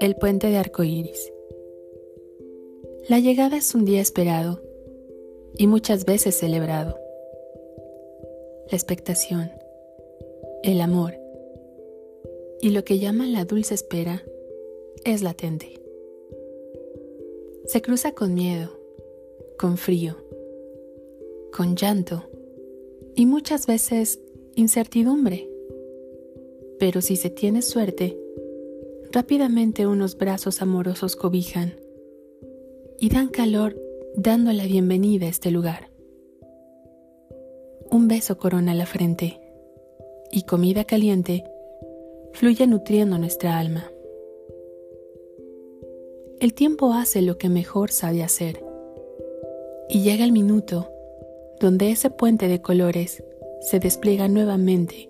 El puente de arcoíris. La llegada es un día esperado y muchas veces celebrado. La expectación, el amor y lo que llaman la dulce espera es latente. Se cruza con miedo, con frío, con llanto y muchas veces incertidumbre. Pero si se tiene suerte, Rápidamente unos brazos amorosos cobijan y dan calor dando la bienvenida a este lugar. Un beso corona la frente y comida caliente fluye nutriendo nuestra alma. El tiempo hace lo que mejor sabe hacer y llega el minuto donde ese puente de colores se despliega nuevamente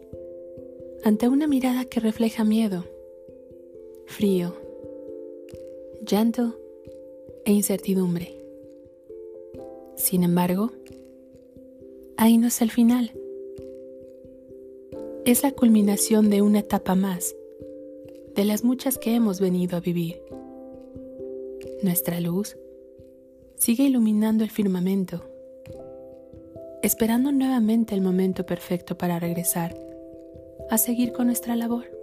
ante una mirada que refleja miedo frío, llanto e incertidumbre. Sin embargo, ahí no es el final. Es la culminación de una etapa más, de las muchas que hemos venido a vivir. Nuestra luz sigue iluminando el firmamento, esperando nuevamente el momento perfecto para regresar a seguir con nuestra labor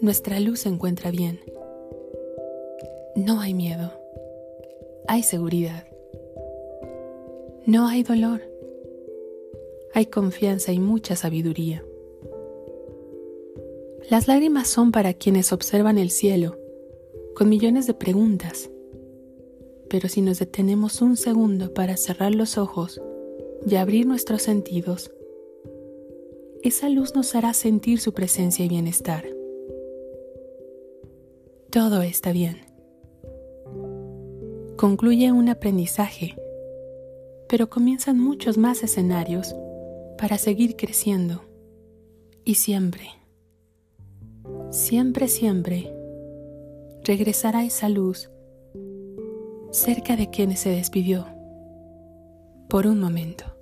nuestra luz se encuentra bien. No hay miedo, hay seguridad. No hay dolor, hay confianza y mucha sabiduría. Las lágrimas son para quienes observan el cielo con millones de preguntas, pero si nos detenemos un segundo para cerrar los ojos y abrir nuestros sentidos, esa luz nos hará sentir su presencia y bienestar todo está bien. Concluye un aprendizaje, pero comienzan muchos más escenarios para seguir creciendo. Y siempre, siempre, siempre regresará esa luz cerca de quien se despidió por un momento.